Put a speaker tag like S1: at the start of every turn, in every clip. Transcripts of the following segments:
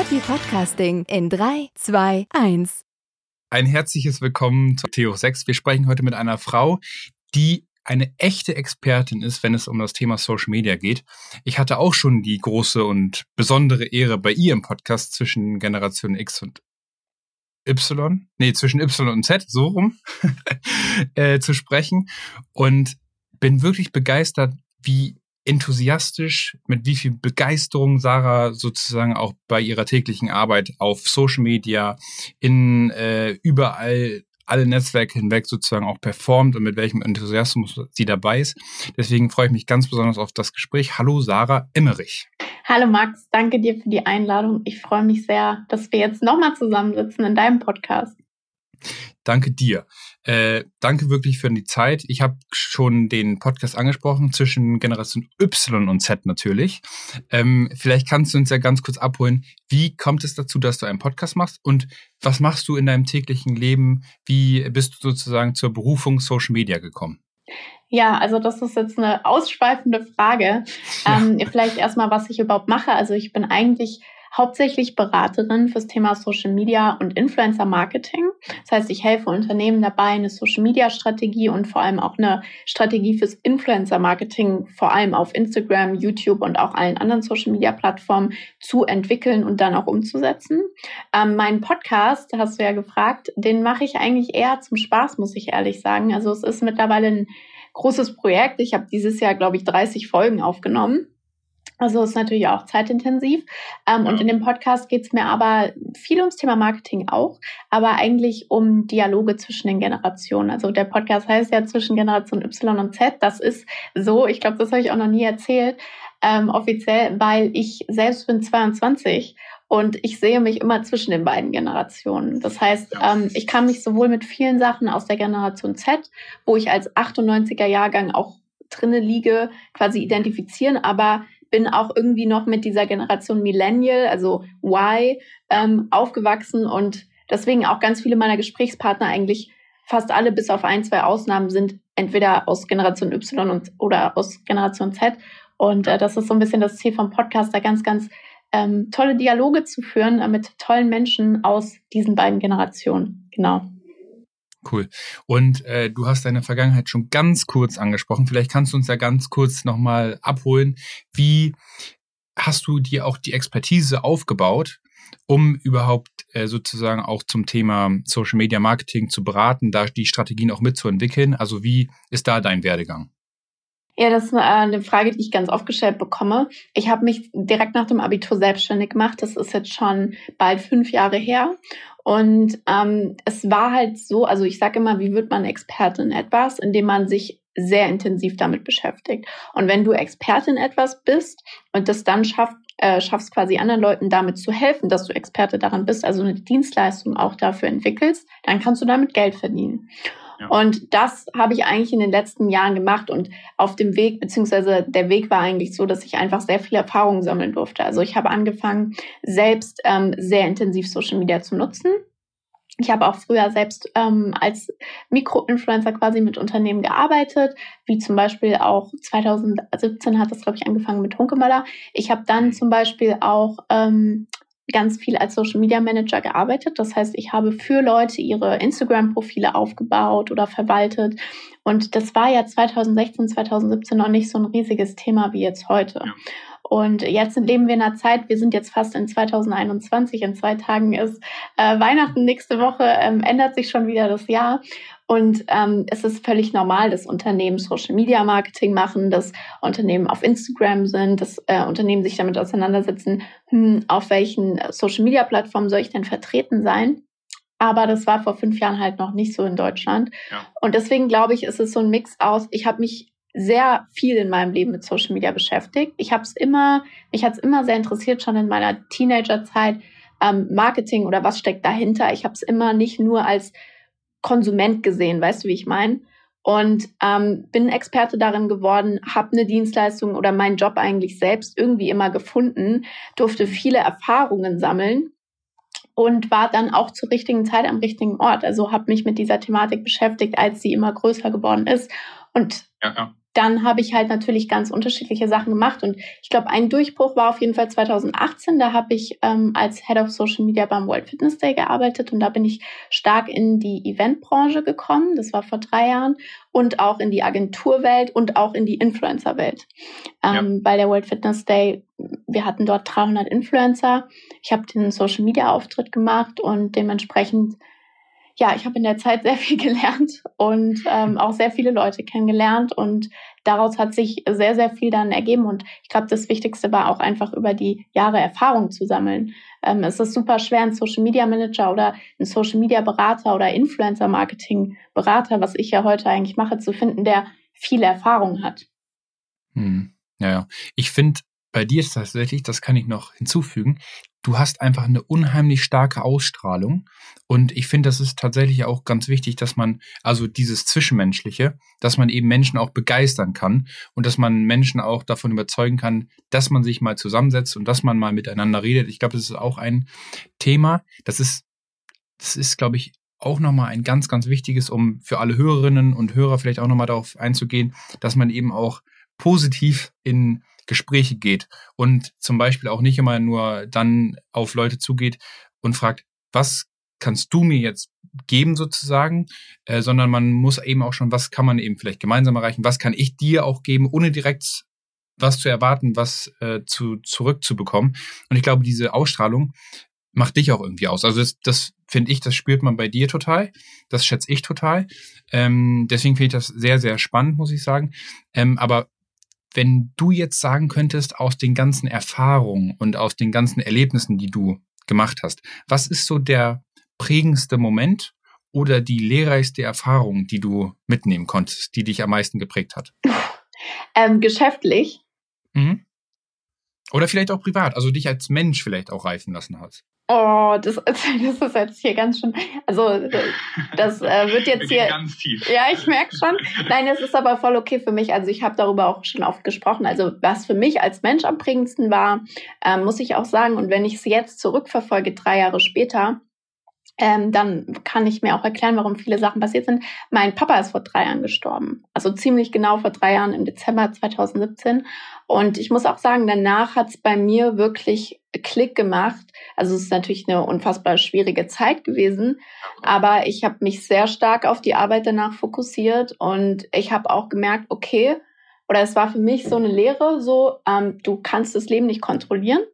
S1: Happy Podcasting in 3, 2, 1.
S2: Ein herzliches Willkommen zu Theo 6. Wir sprechen heute mit einer Frau, die eine echte Expertin ist, wenn es um das Thema Social Media geht. Ich hatte auch schon die große und besondere Ehre, bei ihr im Podcast zwischen Generation X und Y, nee, zwischen Y und Z, so rum, äh, zu sprechen. Und bin wirklich begeistert, wie enthusiastisch, mit wie viel Begeisterung Sarah sozusagen auch bei ihrer täglichen Arbeit auf Social Media, in äh, überall alle Netzwerke hinweg sozusagen auch performt und mit welchem Enthusiasmus sie dabei ist. Deswegen freue ich mich ganz besonders auf das Gespräch. Hallo Sarah Emmerich.
S3: Hallo Max, danke dir für die Einladung. Ich freue mich sehr, dass wir jetzt nochmal zusammensitzen in deinem Podcast.
S2: Danke dir. Äh, danke wirklich für die Zeit. Ich habe schon den Podcast angesprochen zwischen Generation Y und Z natürlich. Ähm, vielleicht kannst du uns ja ganz kurz abholen. Wie kommt es dazu, dass du einen Podcast machst und was machst du in deinem täglichen Leben? Wie bist du sozusagen zur Berufung Social Media gekommen?
S3: Ja, also das ist jetzt eine ausschweifende Frage. Ja. Ähm, vielleicht erstmal, was ich überhaupt mache. Also ich bin eigentlich hauptsächlich Beraterin fürs Thema Social Media und Influencer Marketing. Das heißt, ich helfe Unternehmen dabei, eine Social Media Strategie und vor allem auch eine Strategie fürs Influencer Marketing, vor allem auf Instagram, YouTube und auch allen anderen Social Media Plattformen zu entwickeln und dann auch umzusetzen. Ähm, meinen Podcast, hast du ja gefragt, den mache ich eigentlich eher zum Spaß, muss ich ehrlich sagen. Also es ist mittlerweile ein großes Projekt. Ich habe dieses Jahr, glaube ich, 30 Folgen aufgenommen. Also ist natürlich auch zeitintensiv. Ähm, ja. Und in dem Podcast geht es mir aber viel ums Thema Marketing auch, aber eigentlich um Dialoge zwischen den Generationen. Also der Podcast heißt ja zwischen Generation Y und Z. Das ist so, ich glaube, das habe ich auch noch nie erzählt, ähm, offiziell, weil ich selbst bin 22 und ich sehe mich immer zwischen den beiden Generationen. Das heißt, ähm, ich kann mich sowohl mit vielen Sachen aus der Generation Z, wo ich als 98er Jahrgang auch drinne liege, quasi identifizieren, aber bin auch irgendwie noch mit dieser Generation Millennial, also Y, ähm, aufgewachsen und deswegen auch ganz viele meiner Gesprächspartner eigentlich fast alle bis auf ein, zwei Ausnahmen sind entweder aus Generation Y und, oder aus Generation Z. Und äh, das ist so ein bisschen das Ziel vom Podcast, da ganz, ganz ähm, tolle Dialoge zu führen äh, mit tollen Menschen aus diesen beiden Generationen. Genau.
S2: Cool. Und äh, du hast deine Vergangenheit schon ganz kurz angesprochen. Vielleicht kannst du uns ja ganz kurz nochmal abholen. Wie hast du dir auch die Expertise aufgebaut, um überhaupt äh, sozusagen auch zum Thema Social Media Marketing zu beraten, da die Strategien auch mitzuentwickeln? Also wie ist da dein Werdegang?
S3: Ja, das ist eine Frage, die ich ganz oft gestellt bekomme. Ich habe mich direkt nach dem Abitur selbstständig gemacht. Das ist jetzt schon bald fünf Jahre her. Und ähm, es war halt so, also ich sage immer, wie wird man Expertin in etwas, indem man sich sehr intensiv damit beschäftigt. Und wenn du Expertin in etwas bist und das dann schafft, äh, schaffst quasi anderen Leuten damit zu helfen, dass du Experte daran bist, also eine Dienstleistung auch dafür entwickelst, dann kannst du damit Geld verdienen. Und das habe ich eigentlich in den letzten Jahren gemacht und auf dem Weg, beziehungsweise der Weg war eigentlich so, dass ich einfach sehr viel Erfahrung sammeln durfte. Also ich habe angefangen, selbst ähm, sehr intensiv Social Media zu nutzen. Ich habe auch früher selbst ähm, als Mikroinfluencer quasi mit Unternehmen gearbeitet, wie zum Beispiel auch 2017 hat das, glaube ich, angefangen mit Hunkemöller. Ich habe dann zum Beispiel auch ähm, ganz viel als Social Media Manager gearbeitet. Das heißt, ich habe für Leute ihre Instagram-Profile aufgebaut oder verwaltet. Und das war ja 2016, 2017 noch nicht so ein riesiges Thema wie jetzt heute. Ja. Und jetzt leben wir in einer Zeit, wir sind jetzt fast in 2021, in zwei Tagen ist äh, Weihnachten nächste Woche, ähm, ändert sich schon wieder das Jahr. Und ähm, es ist völlig normal, dass Unternehmen Social Media Marketing machen, dass Unternehmen auf Instagram sind, dass äh, Unternehmen sich damit auseinandersetzen, hm, auf welchen Social Media Plattformen soll ich denn vertreten sein. Aber das war vor fünf Jahren halt noch nicht so in Deutschland. Ja. Und deswegen glaube ich, ist es so ein Mix aus, ich habe mich sehr viel in meinem Leben mit Social Media beschäftigt. Ich habe es immer, mich hat es immer sehr interessiert, schon in meiner Teenagerzeit ähm, Marketing oder was steckt dahinter. Ich habe es immer nicht nur als Konsument gesehen, weißt du, wie ich meine? Und ähm, bin Experte darin geworden, habe eine Dienstleistung oder meinen Job eigentlich selbst irgendwie immer gefunden, durfte viele Erfahrungen sammeln und war dann auch zur richtigen Zeit am richtigen Ort. Also habe mich mit dieser Thematik beschäftigt, als sie immer größer geworden ist. Und ja, ja dann habe ich halt natürlich ganz unterschiedliche Sachen gemacht. Und ich glaube, ein Durchbruch war auf jeden Fall 2018. Da habe ich ähm, als Head of Social Media beim World Fitness Day gearbeitet und da bin ich stark in die Eventbranche gekommen. Das war vor drei Jahren. Und auch in die Agenturwelt und auch in die Influencerwelt. Ähm, ja. Bei der World Fitness Day, wir hatten dort 300 Influencer. Ich habe den Social Media Auftritt gemacht und dementsprechend ja, ich habe in der Zeit sehr viel gelernt und ähm, auch sehr viele Leute kennengelernt und daraus hat sich sehr, sehr viel dann ergeben. Und ich glaube, das Wichtigste war auch einfach über die Jahre Erfahrung zu sammeln. Ähm, es ist super schwer, einen Social Media Manager oder einen Social Media Berater oder Influencer Marketing Berater, was ich ja heute eigentlich mache, zu finden, der viel Erfahrung hat.
S2: Hm. Ja, ja. Ich finde, bei dir ist tatsächlich, das kann ich noch hinzufügen, du hast einfach eine unheimlich starke Ausstrahlung. Und ich finde, das ist tatsächlich auch ganz wichtig, dass man, also dieses Zwischenmenschliche, dass man eben Menschen auch begeistern kann und dass man Menschen auch davon überzeugen kann, dass man sich mal zusammensetzt und dass man mal miteinander redet. Ich glaube, das ist auch ein Thema. Das ist, das ist, glaube ich, auch nochmal ein ganz, ganz wichtiges, um für alle Hörerinnen und Hörer vielleicht auch nochmal darauf einzugehen, dass man eben auch positiv in Gespräche geht und zum Beispiel auch nicht immer nur dann auf Leute zugeht und fragt, was kannst du mir jetzt geben sozusagen, äh, sondern man muss eben auch schon, was kann man eben vielleicht gemeinsam erreichen, was kann ich dir auch geben, ohne direkt was zu erwarten, was äh, zu, zurückzubekommen. Und ich glaube, diese Ausstrahlung macht dich auch irgendwie aus. Also das, das finde ich, das spürt man bei dir total. Das schätze ich total. Ähm, deswegen finde ich das sehr, sehr spannend, muss ich sagen. Ähm, aber wenn du jetzt sagen könntest, aus den ganzen Erfahrungen und aus den ganzen Erlebnissen, die du gemacht hast, was ist so der prägendste Moment oder die lehrreichste Erfahrung, die du mitnehmen konntest, die dich am meisten geprägt hat?
S3: Ähm, geschäftlich.
S2: Mhm. Oder vielleicht auch privat, also dich als Mensch vielleicht auch reifen lassen hat.
S3: Oh, das, das ist jetzt hier ganz schön. Also, das äh, wird jetzt hier.
S2: Ganz tief.
S3: Ja, ich merke schon. Nein, es ist aber voll okay für mich. Also, ich habe darüber auch schon oft gesprochen. Also, was für mich als Mensch am prägendsten war, äh, muss ich auch sagen. Und wenn ich es jetzt zurückverfolge, drei Jahre später, ähm, dann kann ich mir auch erklären, warum viele Sachen passiert sind. Mein Papa ist vor drei Jahren gestorben. Also ziemlich genau vor drei Jahren im Dezember 2017. Und ich muss auch sagen, danach hat es bei mir wirklich Klick gemacht. Also es ist natürlich eine unfassbar schwierige Zeit gewesen, aber ich habe mich sehr stark auf die Arbeit danach fokussiert und ich habe auch gemerkt, okay, oder es war für mich so eine Lehre, so ähm, du kannst das Leben nicht kontrollieren.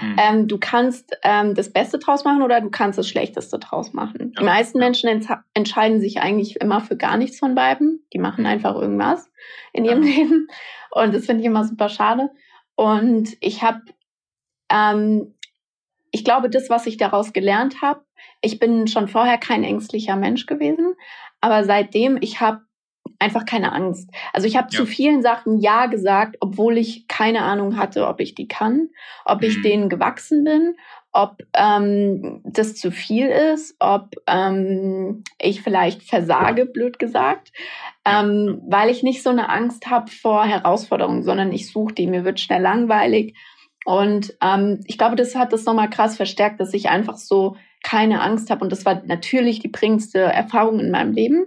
S3: Mhm. Ähm, du kannst ähm, das Beste draus machen oder du kannst das Schlechteste draus machen. Ja. Die meisten Menschen ents entscheiden sich eigentlich immer für gar nichts von beiden. Die machen mhm. einfach irgendwas in ihrem ja. Leben. Und das finde ich immer super schade. Und ich habe, ähm, ich glaube, das, was ich daraus gelernt habe, ich bin schon vorher kein ängstlicher Mensch gewesen, aber seitdem, ich habe einfach keine Angst. Also ich habe ja. zu vielen Sachen Ja gesagt, obwohl ich keine Ahnung hatte, ob ich die kann, ob ich mhm. denen gewachsen bin, ob ähm, das zu viel ist, ob ähm, ich vielleicht versage, blöd gesagt, ähm, weil ich nicht so eine Angst habe vor Herausforderungen, sondern ich suche die. Mir wird schnell langweilig. Und ähm, ich glaube, das hat das nochmal krass verstärkt, dass ich einfach so keine Angst habe. Und das war natürlich die prägendste Erfahrung in meinem Leben.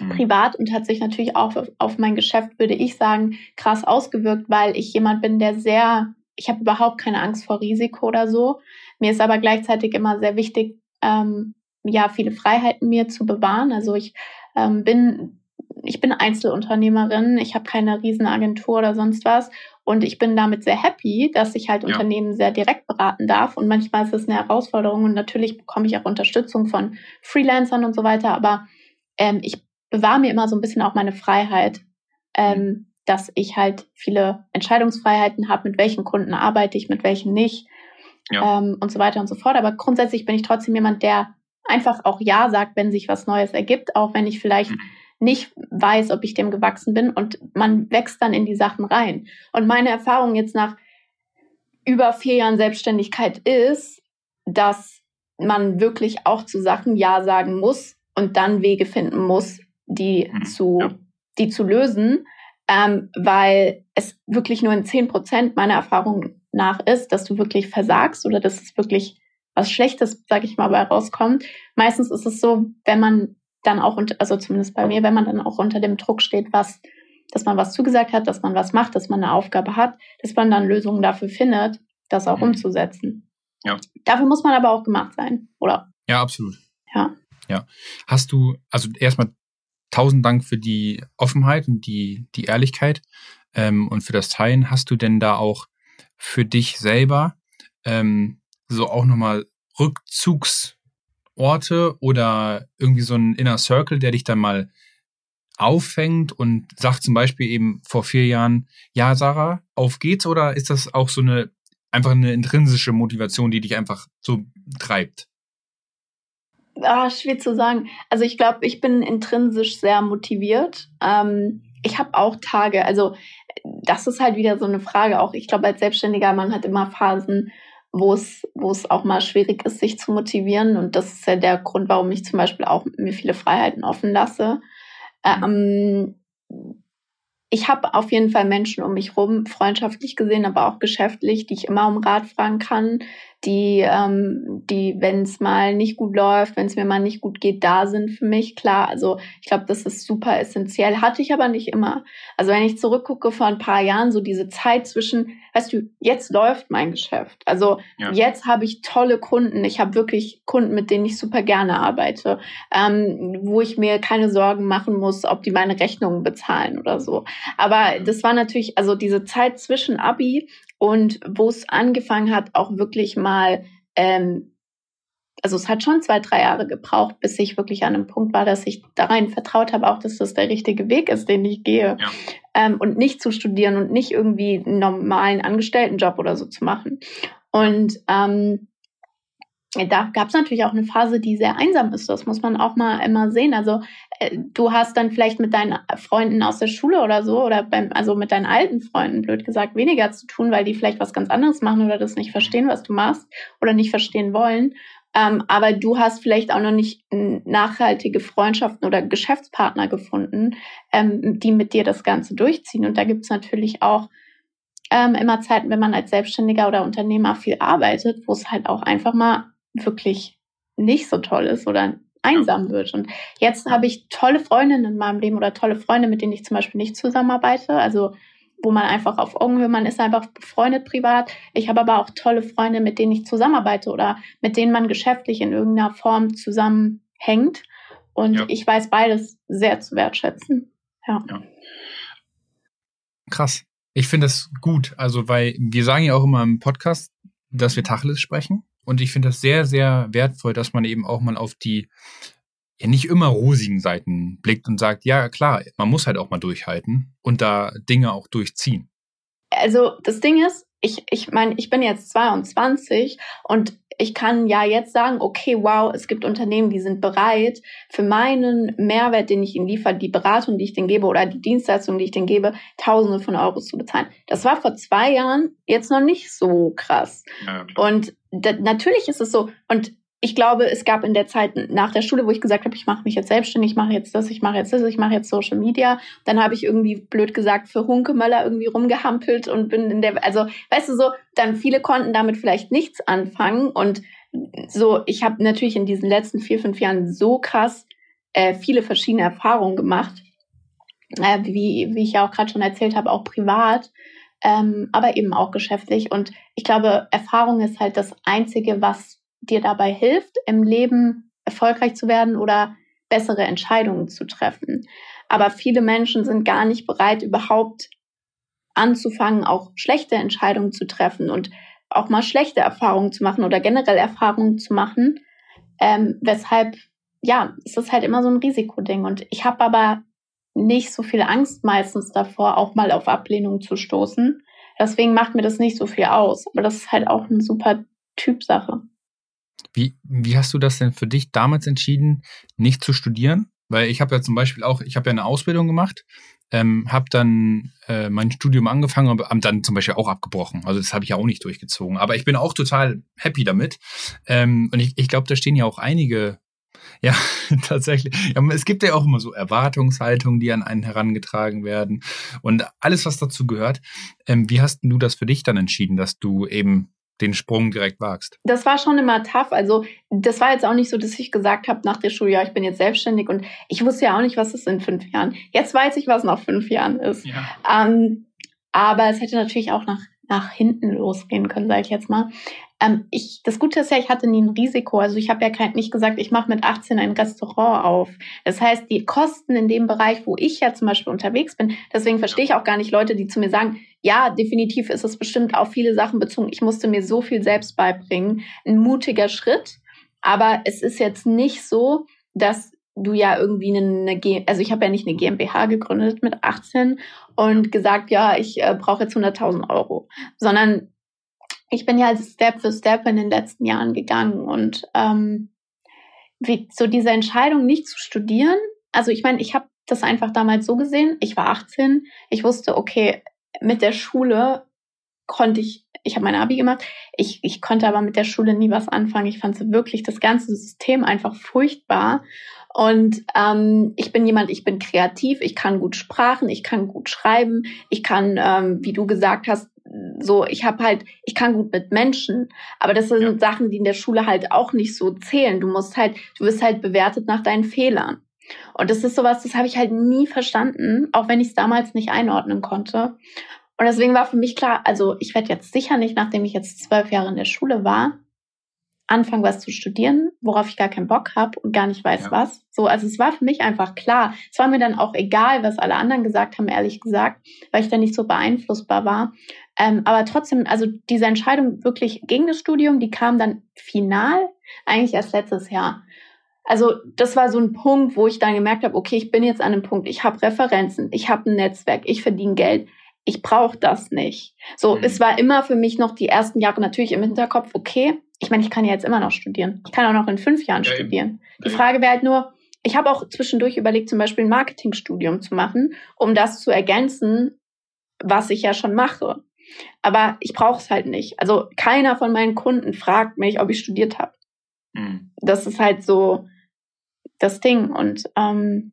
S3: Mhm. privat und hat sich natürlich auch auf mein Geschäft, würde ich sagen, krass ausgewirkt, weil ich jemand bin, der sehr, ich habe überhaupt keine Angst vor Risiko oder so. Mir ist aber gleichzeitig immer sehr wichtig, ähm, ja, viele Freiheiten mir zu bewahren. Also ich ähm, bin, ich bin Einzelunternehmerin, ich habe keine Riesenagentur oder sonst was. Und ich bin damit sehr happy, dass ich halt ja. Unternehmen sehr direkt beraten darf. Und manchmal ist es eine Herausforderung und natürlich bekomme ich auch Unterstützung von Freelancern und so weiter. Aber ähm, ich bewahre mir immer so ein bisschen auch meine Freiheit, ähm, mhm. dass ich halt viele Entscheidungsfreiheiten habe, mit welchen Kunden arbeite ich, mit welchen nicht ja. ähm, und so weiter und so fort. Aber grundsätzlich bin ich trotzdem jemand, der einfach auch Ja sagt, wenn sich was Neues ergibt, auch wenn ich vielleicht mhm. nicht weiß, ob ich dem gewachsen bin und man wächst dann in die Sachen rein. Und meine Erfahrung jetzt nach über vier Jahren Selbstständigkeit ist, dass man wirklich auch zu Sachen Ja sagen muss und dann Wege finden muss, die mhm. zu, ja. die zu lösen, ähm, weil es wirklich nur in 10 Prozent meiner Erfahrung nach ist, dass du wirklich versagst oder dass es wirklich was Schlechtes, sag ich mal, bei rauskommt. Meistens ist es so, wenn man dann auch, unter, also zumindest bei mir, wenn man dann auch unter dem Druck steht, was, dass man was zugesagt hat, dass man was macht, dass man eine Aufgabe hat, dass man dann Lösungen dafür findet, das auch mhm. umzusetzen. Ja. Dafür muss man aber auch gemacht sein, oder?
S2: Ja, absolut.
S3: Ja.
S2: Ja. Hast du, also erstmal tausend Dank für die Offenheit und die, die Ehrlichkeit ähm, und für das Teilen. Hast du denn da auch für dich selber ähm, so auch nochmal Rückzugsorte oder irgendwie so ein Inner Circle, der dich dann mal auffängt und sagt zum Beispiel eben vor vier Jahren, ja, Sarah, auf geht's? Oder ist das auch so eine einfach eine intrinsische Motivation, die dich einfach so treibt?
S3: Ah, schwer zu sagen. Also ich glaube, ich bin intrinsisch sehr motiviert. Ähm, ich habe auch Tage, also das ist halt wieder so eine Frage auch. Ich glaube, als Selbstständiger, man hat immer Phasen, wo es, wo es auch mal schwierig ist, sich zu motivieren. Und das ist ja der Grund, warum ich zum Beispiel auch mir viele Freiheiten offen lasse. Ähm, ich habe auf jeden Fall Menschen um mich rum, freundschaftlich gesehen, aber auch geschäftlich, die ich immer um Rat fragen kann, die, ähm, die, wenn es mal nicht gut läuft, wenn es mir mal nicht gut geht, da sind für mich. Klar, also ich glaube, das ist super essentiell. Hatte ich aber nicht immer. Also wenn ich zurückgucke vor ein paar Jahren, so diese Zeit zwischen, weißt du, jetzt läuft mein Geschäft. Also ja. jetzt habe ich tolle Kunden. Ich habe wirklich Kunden, mit denen ich super gerne arbeite, ähm, wo ich mir keine Sorgen machen muss, ob die meine Rechnungen bezahlen oder so. Aber das war natürlich, also diese Zeit zwischen Abi und wo es angefangen hat, auch wirklich mal, ähm, also es hat schon zwei, drei Jahre gebraucht, bis ich wirklich an einem Punkt war, dass ich da rein vertraut habe, auch dass das der richtige Weg ist, den ich gehe. Ja. Ähm, und nicht zu studieren und nicht irgendwie einen normalen Angestelltenjob oder so zu machen. Und ähm, da gab es natürlich auch eine Phase, die sehr einsam ist. Das muss man auch mal immer sehen. Also äh, du hast dann vielleicht mit deinen Freunden aus der Schule oder so oder beim, also mit deinen alten Freunden, blöd gesagt, weniger zu tun, weil die vielleicht was ganz anderes machen oder das nicht verstehen, was du machst oder nicht verstehen wollen. Ähm, aber du hast vielleicht auch noch nicht nachhaltige Freundschaften oder Geschäftspartner gefunden, ähm, die mit dir das Ganze durchziehen. Und da gibt es natürlich auch ähm, immer Zeiten, wenn man als Selbstständiger oder Unternehmer viel arbeitet, wo es halt auch einfach mal wirklich nicht so toll ist oder einsam wird. Und jetzt habe ich tolle Freundinnen in meinem Leben oder tolle Freunde, mit denen ich zum Beispiel nicht zusammenarbeite. Also wo man einfach auf Augenhöhe, man ist einfach befreundet privat. Ich habe aber auch tolle Freunde, mit denen ich zusammenarbeite oder mit denen man geschäftlich in irgendeiner Form zusammenhängt. Und ja. ich weiß beides sehr zu wertschätzen. Ja. ja.
S2: Krass. Ich finde das gut. Also, weil wir sagen ja auch immer im Podcast, dass wir Tacheles sprechen. Und ich finde das sehr, sehr wertvoll, dass man eben auch mal auf die ja nicht immer rosigen Seiten blickt und sagt, ja klar, man muss halt auch mal durchhalten und da Dinge auch durchziehen.
S3: Also das Ding ist, ich, ich meine, ich bin jetzt 22 und ich kann ja jetzt sagen, okay, wow, es gibt Unternehmen, die sind bereit, für meinen Mehrwert, den ich ihnen liefere, die Beratung, die ich denen gebe oder die Dienstleistung, die ich denen gebe, Tausende von Euros zu bezahlen. Das war vor zwei Jahren jetzt noch nicht so krass. Ja, und natürlich ist es so. Und ich glaube, es gab in der Zeit nach der Schule, wo ich gesagt habe, ich mache mich jetzt selbstständig, ich mache jetzt das, ich mache jetzt das, ich mache jetzt Social Media. Dann habe ich irgendwie blöd gesagt für Hunkemöller irgendwie rumgehampelt und bin in der, also weißt du so, dann viele konnten damit vielleicht nichts anfangen und so, ich habe natürlich in diesen letzten vier, fünf Jahren so krass äh, viele verschiedene Erfahrungen gemacht, äh, wie, wie ich ja auch gerade schon erzählt habe, auch privat, ähm, aber eben auch geschäftlich. Und ich glaube, Erfahrung ist halt das Einzige, was dir dabei hilft, im Leben erfolgreich zu werden oder bessere Entscheidungen zu treffen. Aber viele Menschen sind gar nicht bereit, überhaupt anzufangen, auch schlechte Entscheidungen zu treffen und auch mal schlechte Erfahrungen zu machen oder generell Erfahrungen zu machen. Ähm, weshalb, ja, es ist halt immer so ein Risikoding. Und ich habe aber nicht so viel Angst meistens davor, auch mal auf Ablehnung zu stoßen. Deswegen macht mir das nicht so viel aus. Aber das ist halt auch eine super Typsache.
S2: Wie, wie hast du das denn für dich damals entschieden, nicht zu studieren? Weil ich habe ja zum Beispiel auch, ich habe ja eine Ausbildung gemacht ähm, habe dann äh, mein Studium angefangen, aber dann zum Beispiel auch abgebrochen. Also das habe ich ja auch nicht durchgezogen. Aber ich bin auch total happy damit. Ähm, und ich, ich glaube, da stehen ja auch einige ja, tatsächlich. Ja, es gibt ja auch immer so Erwartungshaltungen, die an einen herangetragen werden und alles, was dazu gehört. Ähm, wie hast du das für dich dann entschieden, dass du eben den Sprung direkt wagst?
S3: Das war schon immer tough. Also das war jetzt auch nicht so, dass ich gesagt habe nach der Schule, ja, ich bin jetzt selbstständig und ich wusste ja auch nicht, was es in fünf Jahren. Jetzt weiß ich, was nach fünf Jahren ist. Ja. Ähm, aber es hätte natürlich auch nach, nach hinten losgehen können, sage ich jetzt mal. Ähm, ich, das Gute ist ja, ich hatte nie ein Risiko. Also ich habe ja kein, nicht gesagt, ich mache mit 18 ein Restaurant auf. Das heißt, die Kosten in dem Bereich, wo ich ja zum Beispiel unterwegs bin, deswegen verstehe ich auch gar nicht Leute, die zu mir sagen, ja, definitiv ist es bestimmt auf viele Sachen bezogen. Ich musste mir so viel selbst beibringen. Ein mutiger Schritt. Aber es ist jetzt nicht so, dass du ja irgendwie eine, G also ich habe ja nicht eine GmbH gegründet mit 18 und gesagt, ja, ich äh, brauche jetzt 100.000 Euro, sondern ich bin ja also Step für Step in den letzten Jahren gegangen und ähm, wie, so diese Entscheidung nicht zu studieren. Also ich meine, ich habe das einfach damals so gesehen. Ich war 18, ich wusste, okay, mit der Schule konnte ich, ich habe mein Abi gemacht, ich, ich konnte aber mit der Schule nie was anfangen. Ich fand wirklich das ganze System einfach furchtbar. Und ähm, ich bin jemand, ich bin kreativ, ich kann gut Sprachen, ich kann gut schreiben, ich kann, ähm, wie du gesagt hast, so, ich habe halt, ich kann gut mit Menschen, aber das sind ja. Sachen, die in der Schule halt auch nicht so zählen. Du musst halt, du wirst halt bewertet nach deinen Fehlern. Und das ist sowas, das habe ich halt nie verstanden, auch wenn ich es damals nicht einordnen konnte. Und deswegen war für mich klar, also ich werde jetzt sicher nicht, nachdem ich jetzt zwölf Jahre in der Schule war, anfangen, was zu studieren, worauf ich gar keinen Bock habe und gar nicht weiß, ja. was. So, also es war für mich einfach klar. Es war mir dann auch egal, was alle anderen gesagt haben, ehrlich gesagt, weil ich da nicht so beeinflussbar war. Ähm, aber trotzdem, also diese Entscheidung wirklich gegen das Studium, die kam dann final, eigentlich erst letztes Jahr. Also das war so ein Punkt, wo ich dann gemerkt habe, okay, ich bin jetzt an einem Punkt, ich habe Referenzen, ich habe ein Netzwerk, ich verdiene Geld, ich brauche das nicht. So, mhm. es war immer für mich noch die ersten Jahre natürlich im Hinterkopf, okay, ich meine, ich kann ja jetzt immer noch studieren. Ich kann auch noch in fünf Jahren ja, studieren. Die Frage wäre halt nur, ich habe auch zwischendurch überlegt, zum Beispiel ein Marketingstudium zu machen, um das zu ergänzen, was ich ja schon mache. Aber ich brauche es halt nicht. Also keiner von meinen Kunden fragt mich, ob ich studiert habe. Mhm. Das ist halt so das Ding. Und ähm,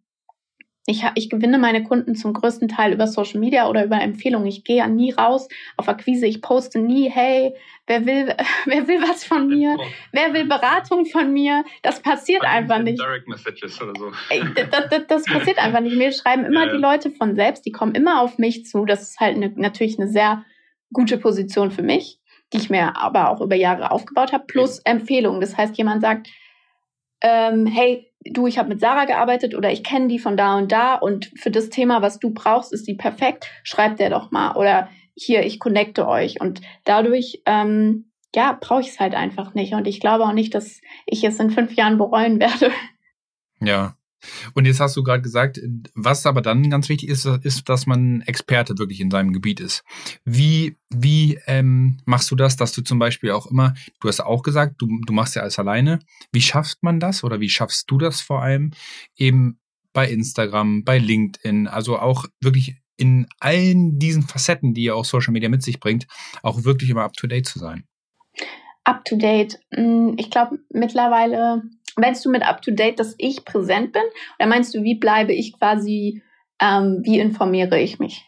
S3: ich, ich gewinne meine Kunden zum größten Teil über Social Media oder über Empfehlungen. Ich gehe nie raus auf Akquise. Ich poste nie, hey, wer will, wer will was von mir? Wer will Beratung von mir? Das passiert einfach nicht. Direct Messages oder so. Das, das, das passiert einfach nicht. Mir schreiben immer ja. die Leute von selbst, die kommen immer auf mich zu. Das ist halt eine, natürlich eine sehr gute Position für mich, die ich mir aber auch über Jahre aufgebaut habe, plus Empfehlungen. Das heißt, jemand sagt, ähm, hey, du, ich habe mit Sarah gearbeitet oder ich kenne die von da und da und für das Thema, was du brauchst, ist die perfekt, schreib der doch mal oder hier, ich connecte euch. Und dadurch, ähm, ja, brauche ich es halt einfach nicht. Und ich glaube auch nicht, dass ich es in fünf Jahren bereuen werde.
S2: Ja, und jetzt hast du gerade gesagt, was aber dann ganz wichtig ist, ist, dass man Experte wirklich in seinem Gebiet ist. Wie, wie ähm, machst du das, dass du zum Beispiel auch immer, du hast auch gesagt, du, du machst ja alles alleine. Wie schafft man das oder wie schaffst du das vor allem eben bei Instagram, bei LinkedIn, also auch wirklich in allen diesen Facetten, die ja auch Social Media mit sich bringt, auch wirklich immer up to date zu sein?
S3: Up to date. Hm, ich glaube mittlerweile Meinst du mit up-to-date, dass ich präsent bin? Oder meinst du, wie bleibe ich quasi, ähm, wie informiere ich mich?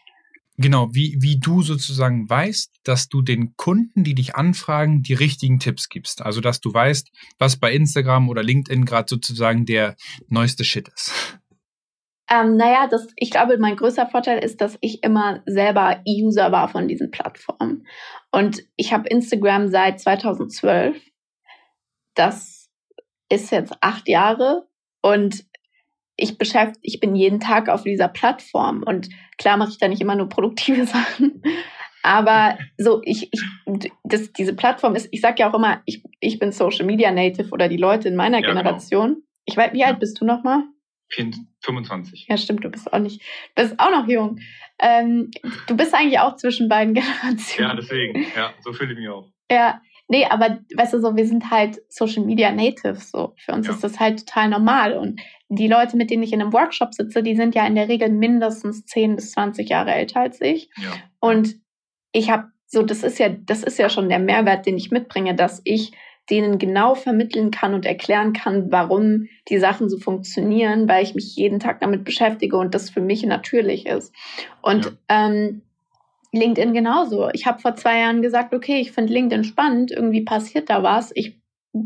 S2: Genau, wie, wie du sozusagen weißt, dass du den Kunden, die dich anfragen, die richtigen Tipps gibst. Also, dass du weißt, was bei Instagram oder LinkedIn gerade sozusagen der neueste Shit ist.
S3: Ähm, naja, das, ich glaube, mein größter Vorteil ist, dass ich immer selber User war von diesen Plattformen. Und ich habe Instagram seit 2012. Das ist jetzt acht Jahre und ich beschäftige, ich bin jeden Tag auf dieser Plattform und klar mache ich da nicht immer nur produktive Sachen, aber so ich, ich das, diese Plattform ist, ich sage ja auch immer, ich, ich bin Social Media Native oder die Leute in meiner ja, genau. Generation. Genau. Ich weiß, wie alt bist du nochmal?
S2: 25.
S3: Ja, stimmt, du bist auch nicht, du bist auch noch jung. Ähm, du bist eigentlich auch zwischen beiden Generationen.
S2: Ja, deswegen, ja, so fühle ich mich auch.
S3: Ja, nee, aber weißt du so, wir sind halt Social Media Natives. So. Für uns ja. ist das halt total normal. Und die Leute, mit denen ich in einem Workshop sitze, die sind ja in der Regel mindestens 10 bis 20 Jahre älter als ich. Ja. Und ich habe so, das ist ja, das ist ja schon der Mehrwert, den ich mitbringe, dass ich denen genau vermitteln kann und erklären kann, warum die Sachen so funktionieren, weil ich mich jeden Tag damit beschäftige und das für mich natürlich ist. Und ja. ähm, LinkedIn genauso. Ich habe vor zwei Jahren gesagt, okay, ich finde LinkedIn spannend, irgendwie passiert da was. Ich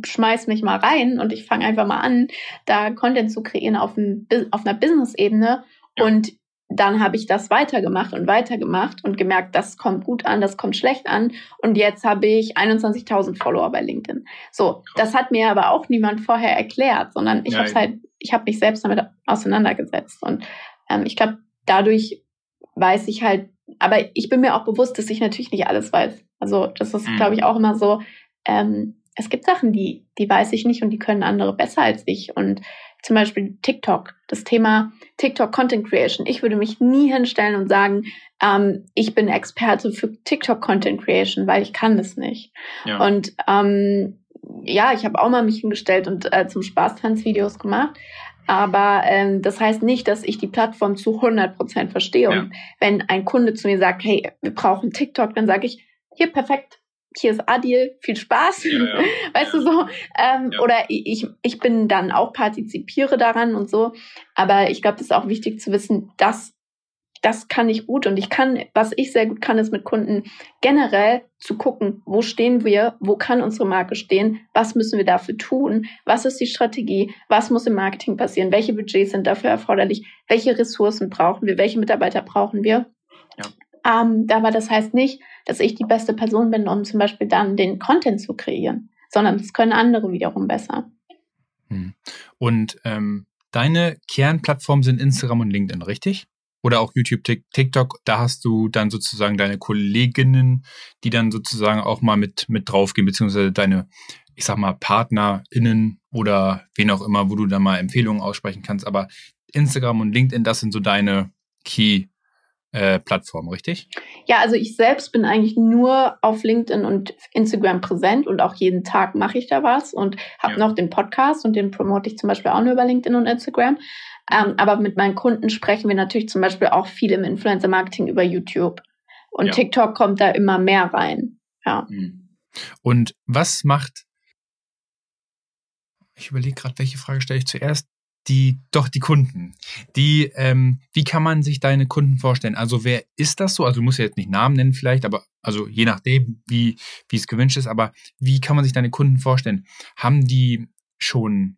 S3: schmeiß mich mal rein und ich fange einfach mal an, da Content zu kreieren auf, ein, auf einer Business-Ebene. Und dann habe ich das weitergemacht und weitergemacht und gemerkt, das kommt gut an, das kommt schlecht an. Und jetzt habe ich 21.000 Follower bei LinkedIn. So, das hat mir aber auch niemand vorher erklärt, sondern ich habe halt, ich habe mich selbst damit auseinandergesetzt. Und ähm, ich glaube, dadurch weiß ich halt, aber ich bin mir auch bewusst, dass ich natürlich nicht alles weiß. Also das ist, mhm. glaube ich, auch immer so. Ähm, es gibt Sachen, die, die weiß ich nicht und die können andere besser als ich. Und zum Beispiel TikTok, das Thema TikTok Content Creation. Ich würde mich nie hinstellen und sagen, ähm, ich bin Experte für TikTok Content Creation, weil ich kann das nicht. Ja. Und ähm, ja, ich habe auch mal mich hingestellt und äh, zum Spaß Tanzvideos gemacht. Aber ähm, das heißt nicht, dass ich die Plattform zu 100 Prozent verstehe. Ja. Und wenn ein Kunde zu mir sagt, hey, wir brauchen TikTok, dann sage ich, hier perfekt, hier ist Adil, viel Spaß. Ja, ja. Weißt du so? Ähm. Oder ich, ich bin dann auch partizipiere daran und so. Aber ich glaube, es ist auch wichtig zu wissen, dass das kann ich gut und ich kann, was ich sehr gut kann, ist mit Kunden generell zu gucken, wo stehen wir, wo kann unsere Marke stehen, was müssen wir dafür tun, was ist die Strategie, was muss im Marketing passieren, welche Budgets sind dafür erforderlich, welche Ressourcen brauchen wir, welche Mitarbeiter brauchen wir. Ja. Ähm, aber das heißt nicht, dass ich die beste Person bin, um zum Beispiel dann den Content zu kreieren, sondern das können andere wiederum besser.
S2: Hm. Und ähm, deine Kernplattformen sind Instagram und LinkedIn, richtig? Oder auch YouTube, TikTok, da hast du dann sozusagen deine Kolleginnen, die dann sozusagen auch mal mit, mit draufgehen, beziehungsweise deine, ich sag mal, PartnerInnen oder wen auch immer, wo du dann mal Empfehlungen aussprechen kannst. Aber Instagram und LinkedIn, das sind so deine Key äh, Plattform, richtig?
S3: Ja, also ich selbst bin eigentlich nur auf LinkedIn und Instagram präsent und auch jeden Tag mache ich da was und habe ja. noch den Podcast und den promote ich zum Beispiel auch nur über LinkedIn und Instagram. Ähm, aber mit meinen Kunden sprechen wir natürlich zum Beispiel auch viel im Influencer-Marketing über YouTube. Und ja. TikTok kommt da immer mehr rein. Ja. Mhm.
S2: Und was macht ich überlege gerade, welche Frage stelle ich zuerst die, doch die Kunden. Die, ähm, wie kann man sich deine Kunden vorstellen? Also wer ist das so? Also du musst ja jetzt nicht Namen nennen vielleicht, aber also je nachdem, wie, wie es gewünscht ist, aber wie kann man sich deine Kunden vorstellen? Haben die schon,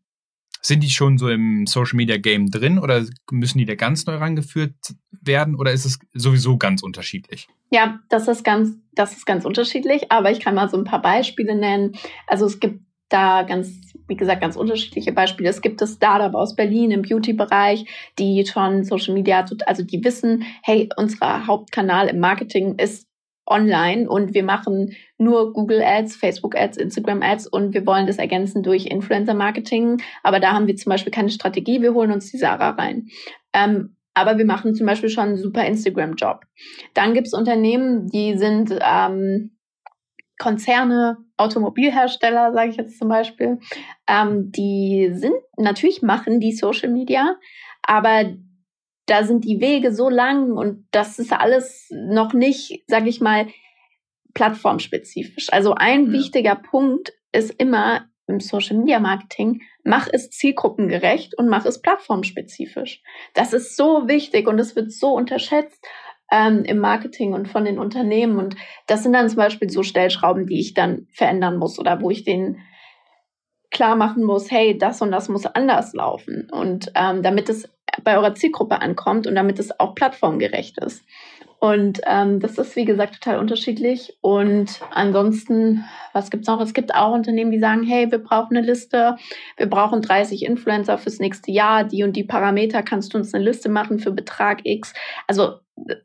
S2: sind die schon so im Social Media Game drin oder müssen die da ganz neu rangeführt werden oder ist es sowieso ganz unterschiedlich?
S3: Ja, das ist ganz, das ist ganz unterschiedlich, aber ich kann mal so ein paar Beispiele nennen. Also es gibt da ganz, wie gesagt, ganz unterschiedliche Beispiele. Es gibt das Startup aus Berlin im Beauty-Bereich, die schon Social Media, also die wissen, hey, unser Hauptkanal im Marketing ist online und wir machen nur Google Ads, Facebook Ads, Instagram Ads und wir wollen das ergänzen durch Influencer Marketing. Aber da haben wir zum Beispiel keine Strategie, wir holen uns die Sarah rein. Ähm, aber wir machen zum Beispiel schon einen super Instagram-Job. Dann gibt es Unternehmen, die sind ähm, Konzerne, Automobilhersteller, sage ich jetzt zum Beispiel, ähm, die sind natürlich machen die Social Media, aber da sind die Wege so lang und das ist alles noch nicht, sage ich mal, plattformspezifisch. Also ein ja. wichtiger Punkt ist immer im Social Media Marketing, mach es zielgruppengerecht und mach es plattformspezifisch. Das ist so wichtig und es wird so unterschätzt ähm, im Marketing und von den Unternehmen. Und das sind dann zum Beispiel so Stellschrauben, die ich dann verändern muss oder wo ich denen klar machen muss, hey, das und das muss anders laufen. Und ähm, damit es bei eurer Zielgruppe ankommt und damit es auch plattformgerecht ist. Und ähm, das ist, wie gesagt, total unterschiedlich. Und ansonsten, was gibt's noch? Es gibt auch Unternehmen, die sagen, hey, wir brauchen eine Liste, wir brauchen 30 Influencer fürs nächste Jahr, die und die Parameter, kannst du uns eine Liste machen für Betrag X? Also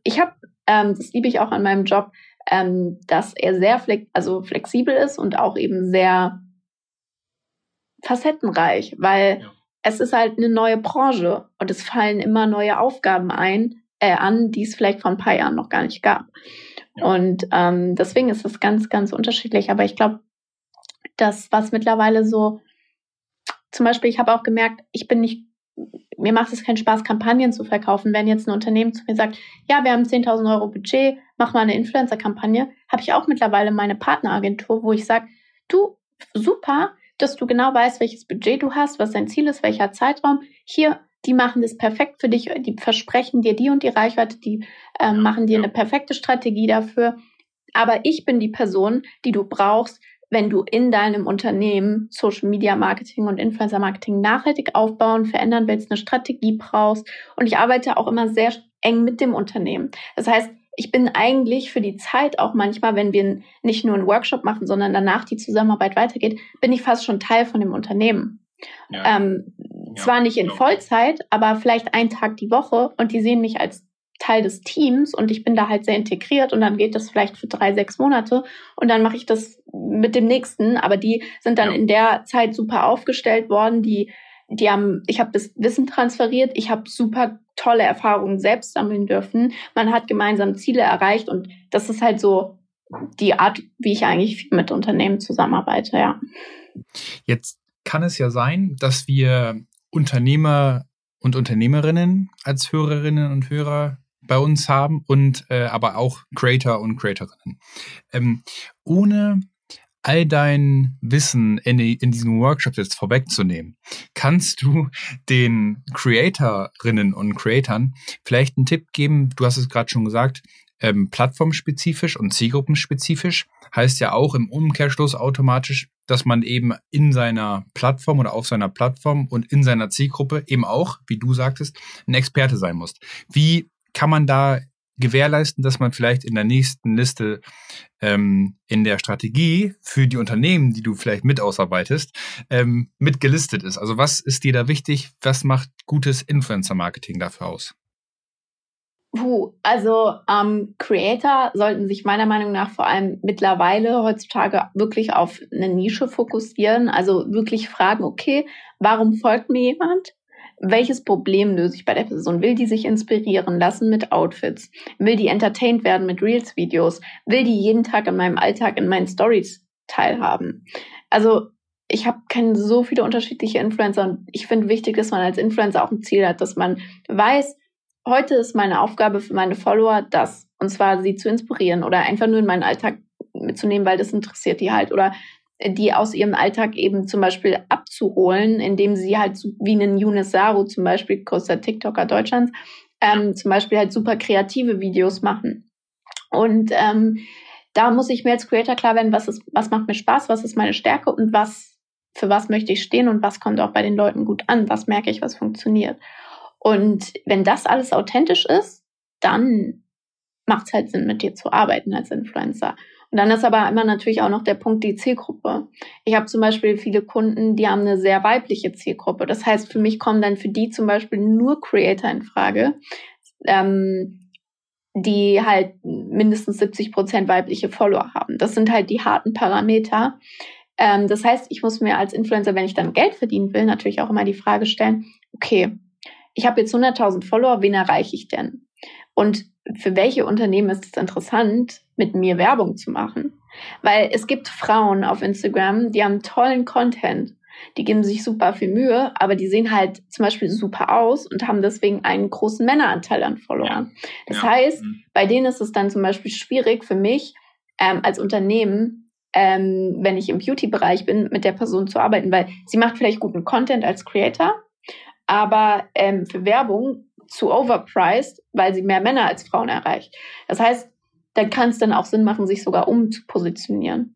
S3: ich habe, ähm, das liebe ich auch an meinem Job, ähm, dass er sehr flex also flexibel ist und auch eben sehr facettenreich, weil ja. es ist halt eine neue Branche und es fallen immer neue Aufgaben ein, äh, an, die es vielleicht vor ein paar Jahren noch gar nicht gab. Und ähm, deswegen ist es ganz, ganz unterschiedlich. Aber ich glaube, das, was mittlerweile so, zum Beispiel, ich habe auch gemerkt, ich bin nicht, mir macht es keinen Spaß, Kampagnen zu verkaufen. Wenn jetzt ein Unternehmen zu mir sagt, ja, wir haben 10.000 Euro Budget, mach mal eine Influencer-Kampagne, habe ich auch mittlerweile meine Partneragentur, wo ich sage, du, super, dass du genau weißt, welches Budget du hast, was dein Ziel ist, welcher Zeitraum. Hier, die machen das perfekt für dich, die versprechen dir die und die Reichweite, die äh, machen dir eine perfekte Strategie dafür. Aber ich bin die Person, die du brauchst, wenn du in deinem Unternehmen Social Media Marketing und Influencer Marketing nachhaltig aufbauen, verändern willst, eine Strategie brauchst. Und ich arbeite auch immer sehr eng mit dem Unternehmen. Das heißt, ich bin eigentlich für die Zeit auch manchmal, wenn wir nicht nur einen Workshop machen, sondern danach die Zusammenarbeit weitergeht, bin ich fast schon Teil von dem Unternehmen. Ja. Ähm, ja. Zwar nicht in Vollzeit, aber vielleicht einen Tag die Woche und die sehen mich als Teil des Teams und ich bin da halt sehr integriert und dann geht das vielleicht für drei, sechs Monate und dann mache ich das mit dem nächsten, aber die sind dann ja. in der Zeit super aufgestellt worden, die die haben, ich habe das Wissen transferiert, ich habe super tolle Erfahrungen selbst sammeln dürfen, man hat gemeinsam Ziele erreicht und das ist halt so die Art, wie ich eigentlich mit Unternehmen zusammenarbeite, ja.
S2: Jetzt kann es ja sein, dass wir Unternehmer und Unternehmerinnen als Hörerinnen und Hörer bei uns haben und äh, aber auch Creator und Creatorinnen. Ähm, ohne all dein Wissen in, in diesem Workshop jetzt vorwegzunehmen, kannst du den Creatorinnen und Creatoren vielleicht einen Tipp geben? Du hast es gerade schon gesagt, ähm, plattformspezifisch und zielgruppenspezifisch heißt ja auch im Umkehrschluss automatisch, dass man eben in seiner Plattform oder auf seiner Plattform und in seiner Zielgruppe eben auch, wie du sagtest, ein Experte sein muss. Wie kann man da gewährleisten, dass man vielleicht in der nächsten Liste ähm, in der Strategie für die Unternehmen, die du vielleicht mit ausarbeitest, ähm, mit gelistet ist? Also was ist dir da wichtig? Was macht gutes Influencer-Marketing dafür aus?
S3: Puh, also ähm, Creator sollten sich meiner Meinung nach vor allem mittlerweile heutzutage wirklich auf eine Nische fokussieren. Also wirklich fragen, okay, warum folgt mir jemand? welches Problem löse ich bei der Person? Will die sich inspirieren lassen mit Outfits? Will die entertained werden mit Reels-Videos? Will die jeden Tag in meinem Alltag in meinen Stories teilhaben? Also ich habe keine so viele unterschiedliche Influencer und ich finde wichtig, dass man als Influencer auch ein Ziel hat, dass man weiß, heute ist meine Aufgabe für meine Follower das, und zwar sie zu inspirieren oder einfach nur in meinen Alltag mitzunehmen, weil das interessiert die halt oder die aus ihrem Alltag eben zum Beispiel abzuholen, indem sie halt wie einen Yunus Saru zum Beispiel, größter TikToker Deutschlands, ähm, zum Beispiel halt super kreative Videos machen. Und ähm, da muss ich mir als Creator klar werden, was, ist, was macht mir Spaß, was ist meine Stärke und was, für was möchte ich stehen und was kommt auch bei den Leuten gut an, was merke ich, was funktioniert. Und wenn das alles authentisch ist, dann macht es halt Sinn, mit dir zu arbeiten als Influencer. Und dann ist aber immer natürlich auch noch der Punkt die Zielgruppe. Ich habe zum Beispiel viele Kunden, die haben eine sehr weibliche Zielgruppe. Das heißt, für mich kommen dann für die zum Beispiel nur Creator in Frage, ähm, die halt mindestens 70 Prozent weibliche Follower haben. Das sind halt die harten Parameter. Ähm, das heißt, ich muss mir als Influencer, wenn ich dann Geld verdienen will, natürlich auch immer die Frage stellen, okay, ich habe jetzt 100.000 Follower, wen erreiche ich denn? Und für welche Unternehmen ist es interessant, mit mir Werbung zu machen? Weil es gibt Frauen auf Instagram, die haben tollen Content. Die geben sich super viel Mühe, aber die sehen halt zum Beispiel super aus und haben deswegen einen großen Männeranteil an Followern. Ja. Das ja. heißt, mhm. bei denen ist es dann zum Beispiel schwierig für mich ähm, als Unternehmen, ähm, wenn ich im Beauty-Bereich bin, mit der Person zu arbeiten, weil sie macht vielleicht guten Content als Creator, aber ähm, für Werbung zu overpriced, weil sie mehr Männer als Frauen erreicht. Das heißt, dann kann es dann auch Sinn machen, sich sogar umzupositionieren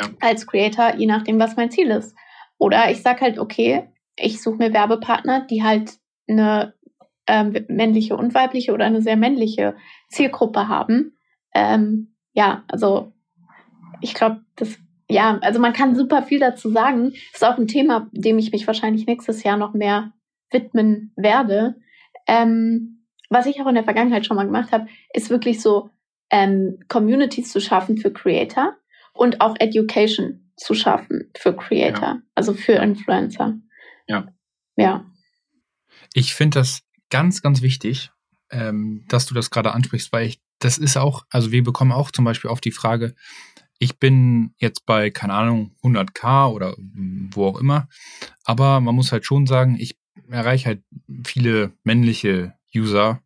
S3: ja. als Creator, je nachdem, was mein Ziel ist. Oder ich sage halt, okay, ich suche mir Werbepartner, die halt eine ähm, männliche und weibliche oder eine sehr männliche Zielgruppe haben. Ähm, ja, also ich glaube, das, ja, also man kann super viel dazu sagen. Das ist auch ein Thema, dem ich mich wahrscheinlich nächstes Jahr noch mehr widmen werde, ähm, was ich auch in der Vergangenheit schon mal gemacht habe, ist wirklich so ähm, Communities zu schaffen für Creator und auch Education zu schaffen für Creator, ja. also für Influencer.
S2: Ja.
S3: Ja.
S2: Ich finde das ganz, ganz wichtig, ähm, dass du das gerade ansprichst, weil ich, das ist auch, also wir bekommen auch zum Beispiel auf die Frage, ich bin jetzt bei, keine Ahnung, 100k oder wo auch immer, aber man muss halt schon sagen, ich erreiche halt viele männliche User.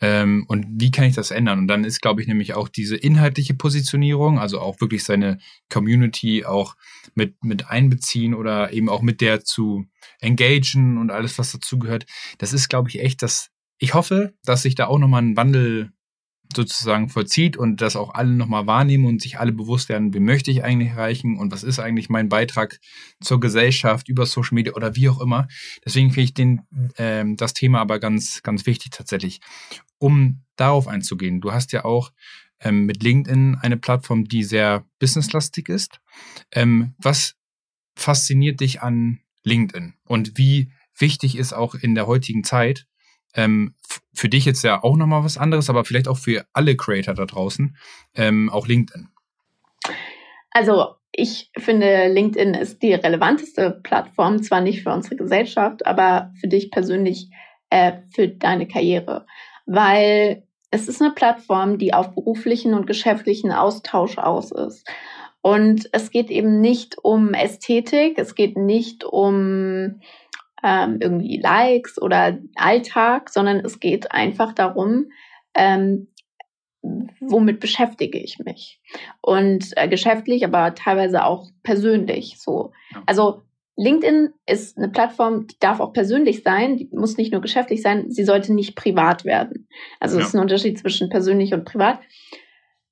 S2: Ähm, und wie kann ich das ändern? Und dann ist, glaube ich, nämlich auch diese inhaltliche Positionierung, also auch wirklich seine Community auch mit, mit einbeziehen oder eben auch mit der zu engagen und alles, was dazugehört. Das ist, glaube ich, echt das. Ich hoffe, dass sich da auch nochmal ein Wandel sozusagen vollzieht und das auch alle nochmal wahrnehmen und sich alle bewusst werden, wie möchte ich eigentlich erreichen und was ist eigentlich mein Beitrag zur Gesellschaft über Social Media oder wie auch immer. Deswegen finde ich den, ähm, das Thema aber ganz, ganz wichtig tatsächlich. Um darauf einzugehen, du hast ja auch ähm, mit LinkedIn eine Plattform, die sehr businesslastig ist. Ähm, was fasziniert dich an LinkedIn und wie wichtig ist auch in der heutigen Zeit, ähm, für dich jetzt ja auch nochmal was anderes, aber vielleicht auch für alle Creator da draußen, ähm, auch LinkedIn.
S3: Also ich finde, LinkedIn ist die relevanteste Plattform, zwar nicht für unsere Gesellschaft, aber für dich persönlich, äh, für deine Karriere. Weil es ist eine Plattform, die auf beruflichen und geschäftlichen Austausch aus ist. Und es geht eben nicht um Ästhetik, es geht nicht um ähm, irgendwie Likes oder Alltag, sondern es geht einfach darum, ähm, womit beschäftige ich mich? Und äh, geschäftlich, aber teilweise auch persönlich so. Also LinkedIn ist eine Plattform, die darf auch persönlich sein, die muss nicht nur geschäftlich sein, sie sollte nicht privat werden. Also es ja. ist ein Unterschied zwischen persönlich und privat.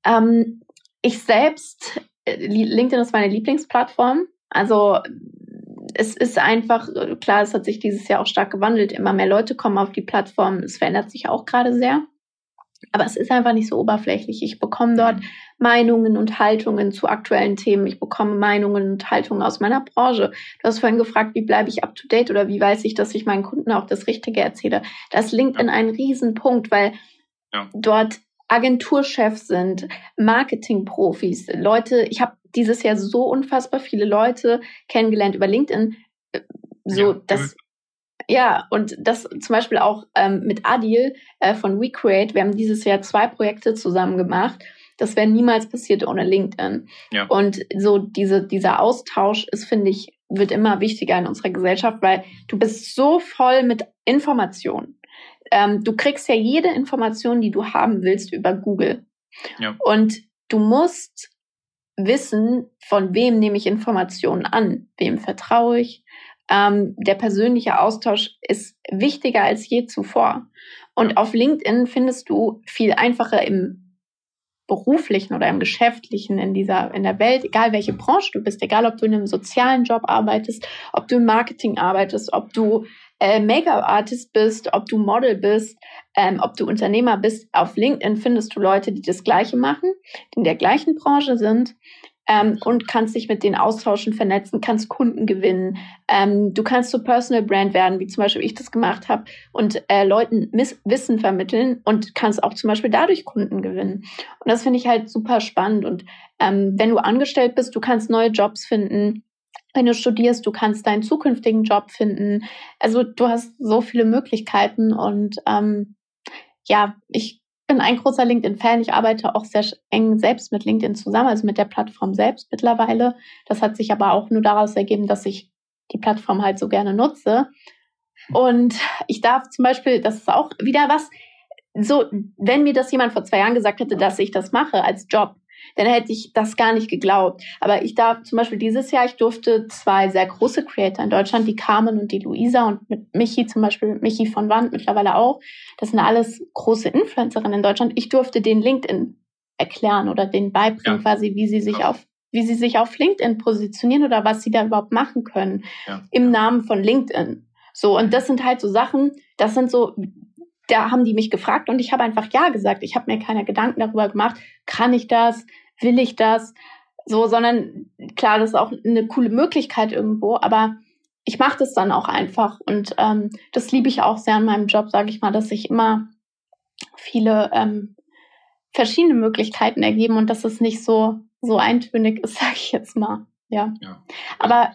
S3: Ähm, ich selbst, äh, LinkedIn ist meine Lieblingsplattform. Also es ist einfach, äh, klar, es hat sich dieses Jahr auch stark gewandelt. Immer mehr Leute kommen auf die Plattform. Es verändert sich auch gerade sehr. Aber es ist einfach nicht so oberflächlich. Ich bekomme dort Meinungen und Haltungen zu aktuellen Themen. Ich bekomme Meinungen und Haltungen aus meiner Branche. Du hast vorhin gefragt, wie bleibe ich up to date oder wie weiß ich, dass ich meinen Kunden auch das Richtige erzähle. Das LinkedIn ja. ein Riesenpunkt, weil ja. dort Agenturchefs sind, Marketingprofis, Leute, ich habe dieses Jahr so unfassbar viele Leute kennengelernt über LinkedIn. Äh, so, ja, dass, ja, und das zum Beispiel auch ähm, mit Adil äh, von WeCreate. Wir haben dieses Jahr zwei Projekte zusammen gemacht. Das wäre niemals passiert ohne LinkedIn. Ja. Und so diese, dieser Austausch ist, finde ich, wird immer wichtiger in unserer Gesellschaft, weil du bist so voll mit Informationen. Ähm, du kriegst ja jede Information, die du haben willst, über Google. Ja. Und du musst wissen, von wem nehme ich Informationen an, wem vertraue ich. Ähm, der persönliche Austausch ist wichtiger als je zuvor. Und auf LinkedIn findest du viel einfacher im beruflichen oder im geschäftlichen in dieser in der Welt, egal welche Branche du bist, egal ob du in einem sozialen Job arbeitest, ob du im Marketing arbeitest, ob du äh, Make-up-Artist bist, ob du Model bist, ähm, ob du Unternehmer bist, auf LinkedIn findest du Leute, die das Gleiche machen, die in der gleichen Branche sind ähm, und kannst dich mit denen austauschen, vernetzen, kannst Kunden gewinnen. Ähm, du kannst so Personal Brand werden, wie zum Beispiel ich das gemacht habe, und äh, Leuten Miss Wissen vermitteln und kannst auch zum Beispiel dadurch Kunden gewinnen. Und das finde ich halt super spannend. Und ähm, wenn du angestellt bist, du kannst neue Jobs finden wenn du studierst, du kannst deinen zukünftigen Job finden. Also du hast so viele Möglichkeiten und ähm, ja, ich bin ein großer LinkedIn-Fan. Ich arbeite auch sehr eng selbst mit LinkedIn zusammen, also mit der Plattform selbst mittlerweile. Das hat sich aber auch nur daraus ergeben, dass ich die Plattform halt so gerne nutze. Und ich darf zum Beispiel, das ist auch wieder was, so, wenn mir das jemand vor zwei Jahren gesagt hätte, dass ich das mache als Job, dann hätte ich das gar nicht geglaubt. Aber ich darf zum Beispiel dieses Jahr, ich durfte zwei sehr große Creator in Deutschland, die Carmen und die Luisa und mit Michi zum Beispiel, Michi von Wand mittlerweile auch. Das sind alles große Influencerinnen in Deutschland. Ich durfte den LinkedIn erklären oder den beibringen ja. quasi, wie sie sich ja. auf wie sie sich auf LinkedIn positionieren oder was sie da überhaupt machen können ja. im Namen von LinkedIn. So, und das sind halt so Sachen, das sind so, da haben die mich gefragt und ich habe einfach ja gesagt. Ich habe mir keine Gedanken darüber gemacht, kann ich das, will ich das, so, sondern klar, das ist auch eine coole Möglichkeit irgendwo, aber ich mache das dann auch einfach und ähm, das liebe ich auch sehr an meinem Job, sage ich mal, dass sich immer viele ähm, verschiedene Möglichkeiten ergeben und dass es nicht so so eintönig ist, sage ich jetzt mal. Ja. ja. Aber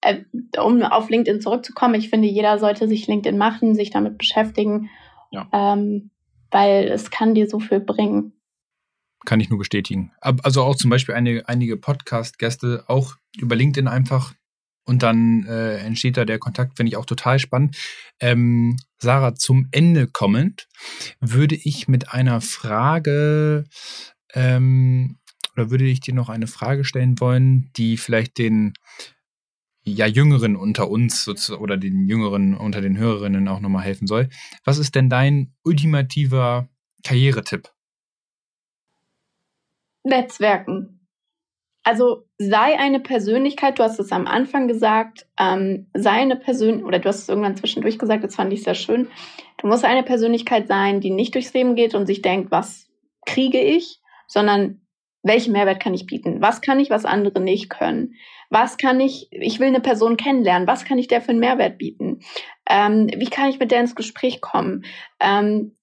S3: äh, um auf LinkedIn zurückzukommen, ich finde, jeder sollte sich LinkedIn machen, sich damit beschäftigen ja. Ähm, weil es kann dir so viel bringen.
S2: kann ich nur bestätigen. Also auch zum Beispiel eine, einige Podcast-Gäste auch über LinkedIn einfach und dann äh, entsteht da der Kontakt, finde ich auch total spannend. Ähm, Sarah, zum Ende kommend würde ich mit einer Frage ähm, oder würde ich dir noch eine Frage stellen wollen, die vielleicht den ja Jüngeren unter uns oder den Jüngeren unter den Hörerinnen auch nochmal helfen soll. Was ist denn dein ultimativer Karrieretipp?
S3: Netzwerken. Also sei eine Persönlichkeit, du hast es am Anfang gesagt, ähm, sei eine Person, oder du hast es irgendwann zwischendurch gesagt, das fand ich sehr schön. Du musst eine Persönlichkeit sein, die nicht durchs Leben geht und sich denkt, was kriege ich, sondern welchen Mehrwert kann ich bieten? Was kann ich, was andere nicht können? Was kann ich, ich will eine Person kennenlernen, was kann ich der für einen Mehrwert bieten? Ähm, wie kann ich mit der ins Gespräch kommen? Ähm,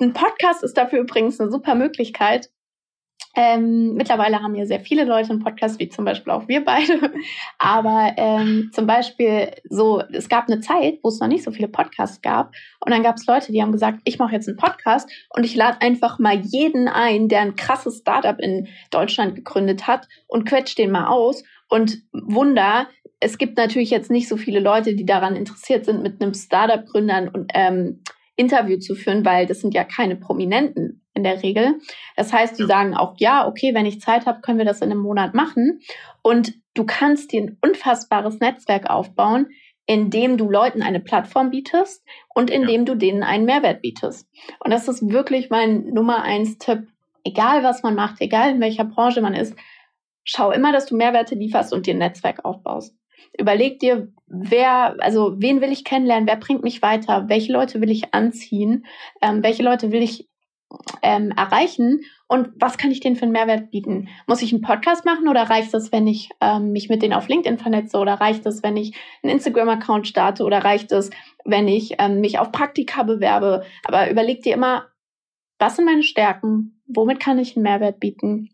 S3: ein Podcast ist dafür übrigens eine super Möglichkeit, ähm, mittlerweile haben ja sehr viele Leute einen Podcast, wie zum Beispiel auch wir beide. Aber ähm, zum Beispiel so, es gab eine Zeit, wo es noch nicht so viele Podcasts gab. Und dann gab es Leute, die haben gesagt, ich mache jetzt einen Podcast und ich lade einfach mal jeden ein, der ein krasses Startup in Deutschland gegründet hat und quetscht den mal aus. Und Wunder, es gibt natürlich jetzt nicht so viele Leute, die daran interessiert sind, mit einem Startup-Gründern und ähm, Interview zu führen, weil das sind ja keine Prominenten in der Regel. Das heißt, die sagen auch, ja, okay, wenn ich Zeit habe, können wir das in einem Monat machen. Und du kannst dir ein unfassbares Netzwerk aufbauen, indem du Leuten eine Plattform bietest und indem ja. du denen einen Mehrwert bietest. Und das ist wirklich mein Nummer eins Tipp. Egal was man macht, egal in welcher Branche man ist, schau immer, dass du Mehrwerte lieferst und dir ein Netzwerk aufbaust. Überleg dir, wer, also wen will ich kennenlernen, wer bringt mich weiter, welche Leute will ich anziehen, ähm, welche Leute will ich ähm, erreichen und was kann ich denen für einen Mehrwert bieten? Muss ich einen Podcast machen oder reicht es, wenn ich ähm, mich mit denen auf LinkedIn vernetze oder reicht es, wenn ich einen Instagram-Account starte oder reicht es, wenn ich ähm, mich auf Praktika bewerbe? Aber überleg dir immer, was sind meine Stärken? Womit kann ich einen Mehrwert bieten?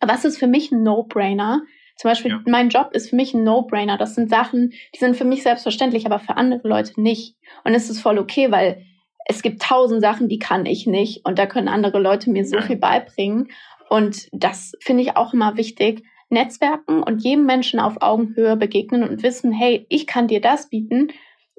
S3: Was ist für mich ein No-Brainer? Zum Beispiel, ja. mein Job ist für mich ein No-Brainer. Das sind Sachen, die sind für mich selbstverständlich, aber für andere Leute nicht. Und es ist voll okay, weil es gibt tausend Sachen, die kann ich nicht. Und da können andere Leute mir so viel beibringen. Und das finde ich auch immer wichtig. Netzwerken und jedem Menschen auf Augenhöhe begegnen und wissen, hey, ich kann dir das bieten,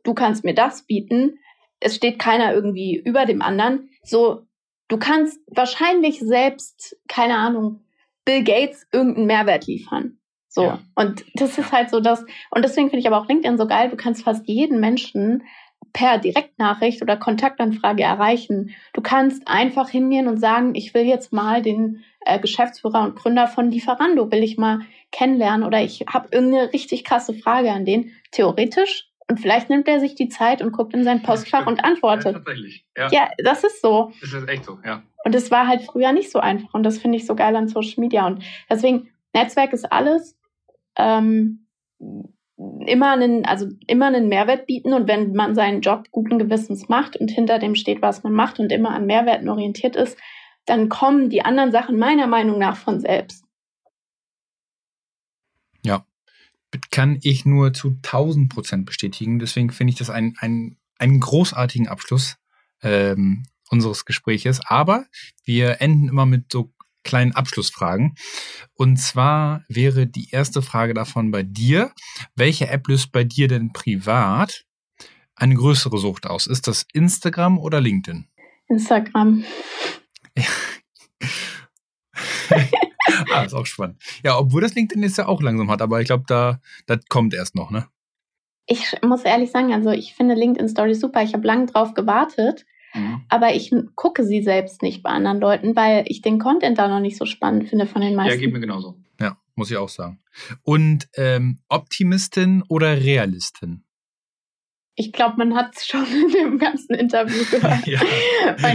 S3: du kannst mir das bieten. Es steht keiner irgendwie über dem anderen. So, du kannst wahrscheinlich selbst, keine Ahnung, Bill Gates irgendeinen Mehrwert liefern. So. Ja. Und das ist halt so das. Und deswegen finde ich aber auch LinkedIn so geil. Du kannst fast jeden Menschen per Direktnachricht oder Kontaktanfrage erreichen. Du kannst einfach hingehen und sagen, ich will jetzt mal den äh, Geschäftsführer und Gründer von Lieferando, will ich mal kennenlernen oder ich habe irgendeine richtig krasse Frage an den. Theoretisch. Und vielleicht nimmt er sich die Zeit und guckt in sein Postfach ja, und antwortet. Ja, tatsächlich. Ja. ja, das ist so.
S2: Das ist echt so, ja.
S3: Und es war halt früher nicht so einfach. Und das finde ich so geil an Social Media. Und deswegen, Netzwerk ist alles. Ähm, immer einen, also immer einen Mehrwert bieten und wenn man seinen Job guten Gewissens macht und hinter dem steht, was man macht und immer an Mehrwerten orientiert ist, dann kommen die anderen Sachen meiner Meinung nach von selbst.
S2: Ja, kann ich nur zu 1000 Prozent bestätigen. Deswegen finde ich das einen, einen, einen großartigen Abschluss ähm, unseres Gespräches. Aber wir enden immer mit so kleinen Abschlussfragen. Und zwar wäre die erste Frage davon bei dir. Welche App löst bei dir denn privat eine größere Sucht aus? Ist das Instagram oder LinkedIn?
S3: Instagram.
S2: ah, ist auch spannend. Ja, obwohl das LinkedIn jetzt ja auch langsam hat, aber ich glaube, da das kommt erst noch, ne?
S3: Ich muss ehrlich sagen, also ich finde LinkedIn Stories super. Ich habe lange drauf gewartet, Mhm. Aber ich gucke sie selbst nicht bei anderen Leuten, weil ich den Content da noch nicht so spannend finde von den meisten.
S2: Ja, geht mir genauso. Ja, muss ich auch sagen. Und ähm, Optimistin oder Realistin?
S3: Ich glaube, man hat es schon in dem ganzen Interview gehört. ja.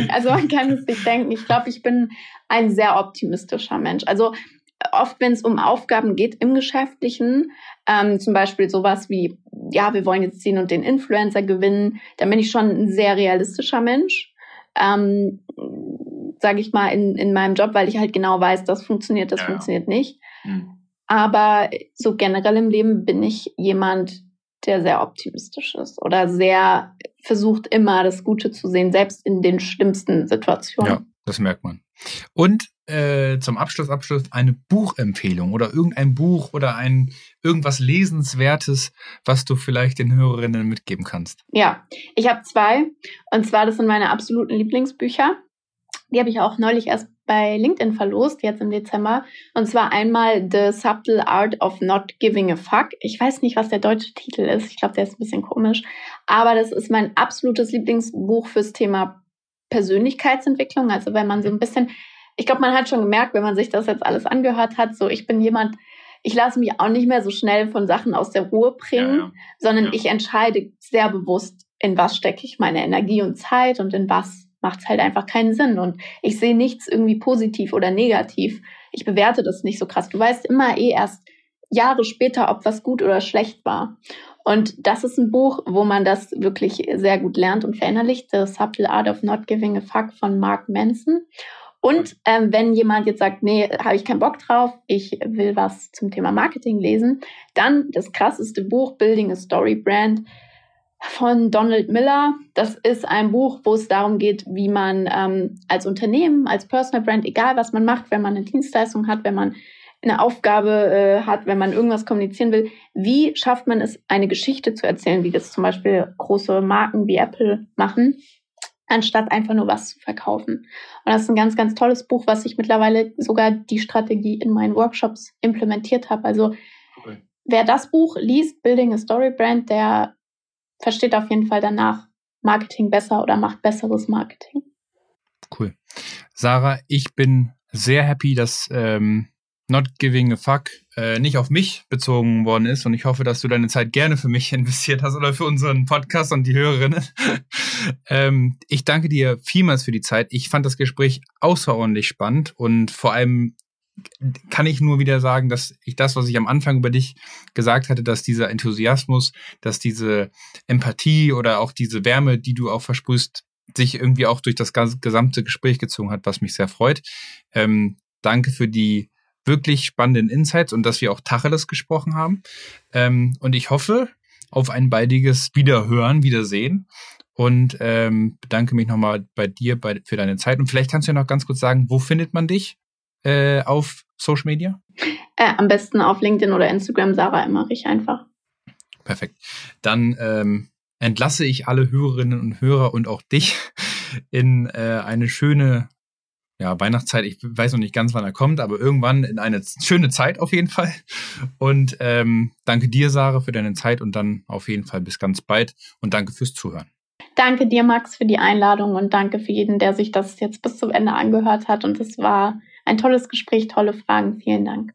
S3: Also man kann es sich denken. Ich glaube, ich bin ein sehr optimistischer Mensch. Also oft, wenn es um Aufgaben geht im Geschäftlichen, ähm, zum Beispiel sowas wie, ja, wir wollen jetzt den und den Influencer gewinnen, dann bin ich schon ein sehr realistischer Mensch. Ähm, sage ich mal, in, in meinem Job, weil ich halt genau weiß, das funktioniert, das ja. funktioniert nicht. Mhm. Aber so generell im Leben bin ich jemand, der sehr optimistisch ist oder sehr versucht immer das Gute zu sehen, selbst in den schlimmsten Situationen. Ja,
S2: das merkt man. Und äh, zum Abschluss, Abschluss eine Buchempfehlung oder irgendein Buch oder ein irgendwas Lesenswertes, was du vielleicht den Hörerinnen mitgeben kannst?
S3: Ja, ich habe zwei. Und zwar, das sind meine absoluten Lieblingsbücher. Die habe ich auch neulich erst bei LinkedIn verlost, jetzt im Dezember. Und zwar einmal The Subtle Art of Not Giving a Fuck. Ich weiß nicht, was der deutsche Titel ist. Ich glaube, der ist ein bisschen komisch. Aber das ist mein absolutes Lieblingsbuch fürs Thema Persönlichkeitsentwicklung. Also wenn man so ein bisschen ich glaube, man hat schon gemerkt, wenn man sich das jetzt alles angehört hat, so ich bin jemand, ich lasse mich auch nicht mehr so schnell von Sachen aus der Ruhe bringen, ja, ja. sondern ja. ich entscheide sehr bewusst, in was stecke ich meine Energie und Zeit und in was macht es halt einfach keinen Sinn. Und ich sehe nichts irgendwie positiv oder negativ. Ich bewerte das nicht so krass. Du weißt immer eh erst Jahre später, ob was gut oder schlecht war. Und das ist ein Buch, wo man das wirklich sehr gut lernt und verinnerlicht. The Subtle Art of Not Giving a Fuck von Mark Manson. Und ähm, wenn jemand jetzt sagt, nee, habe ich keinen Bock drauf, ich will was zum Thema Marketing lesen, dann das krasseste Buch Building a Story Brand von Donald Miller. Das ist ein Buch, wo es darum geht, wie man ähm, als Unternehmen, als Personal Brand, egal was man macht, wenn man eine Dienstleistung hat, wenn man eine Aufgabe äh, hat, wenn man irgendwas kommunizieren will, wie schafft man es, eine Geschichte zu erzählen, wie das zum Beispiel große Marken wie Apple machen anstatt einfach nur was zu verkaufen. Und das ist ein ganz, ganz tolles Buch, was ich mittlerweile sogar die Strategie in meinen Workshops implementiert habe. Also okay. wer das Buch liest, Building a Story Brand, der versteht auf jeden Fall danach Marketing besser oder macht besseres Marketing.
S2: Cool. Sarah, ich bin sehr happy, dass ähm, Not Giving a Fuck äh, nicht auf mich bezogen worden ist und ich hoffe, dass du deine Zeit gerne für mich investiert hast oder für unseren Podcast und die Hörerinnen. ähm, ich danke dir vielmals für die Zeit. Ich fand das Gespräch außerordentlich spannend und vor allem kann ich nur wieder sagen, dass ich das, was ich am Anfang über dich gesagt hatte, dass dieser Enthusiasmus, dass diese Empathie oder auch diese Wärme, die du auch versprühst, sich irgendwie auch durch das gesamte Gespräch gezogen hat, was mich sehr freut. Ähm, danke für die wirklich spannenden Insights und dass wir auch Tacheles gesprochen haben. Ähm, und ich hoffe auf ein baldiges Wiederhören, Wiedersehen. Und ähm, bedanke mich nochmal bei dir bei, für deine Zeit. Und vielleicht kannst du ja noch ganz kurz sagen, wo findet man dich äh, auf Social Media?
S3: Äh, am besten auf LinkedIn oder Instagram, Sarah Emmerich einfach.
S2: Perfekt. Dann ähm, entlasse ich alle Hörerinnen und Hörer und auch dich in äh, eine schöne ja, Weihnachtszeit, ich weiß noch nicht ganz, wann er kommt, aber irgendwann in eine schöne Zeit auf jeden Fall. Und ähm, danke dir, Sarah, für deine Zeit und dann auf jeden Fall bis ganz bald und danke fürs Zuhören.
S3: Danke dir, Max, für die Einladung und danke für jeden, der sich das jetzt bis zum Ende angehört hat. Und es war ein tolles Gespräch, tolle Fragen. Vielen Dank.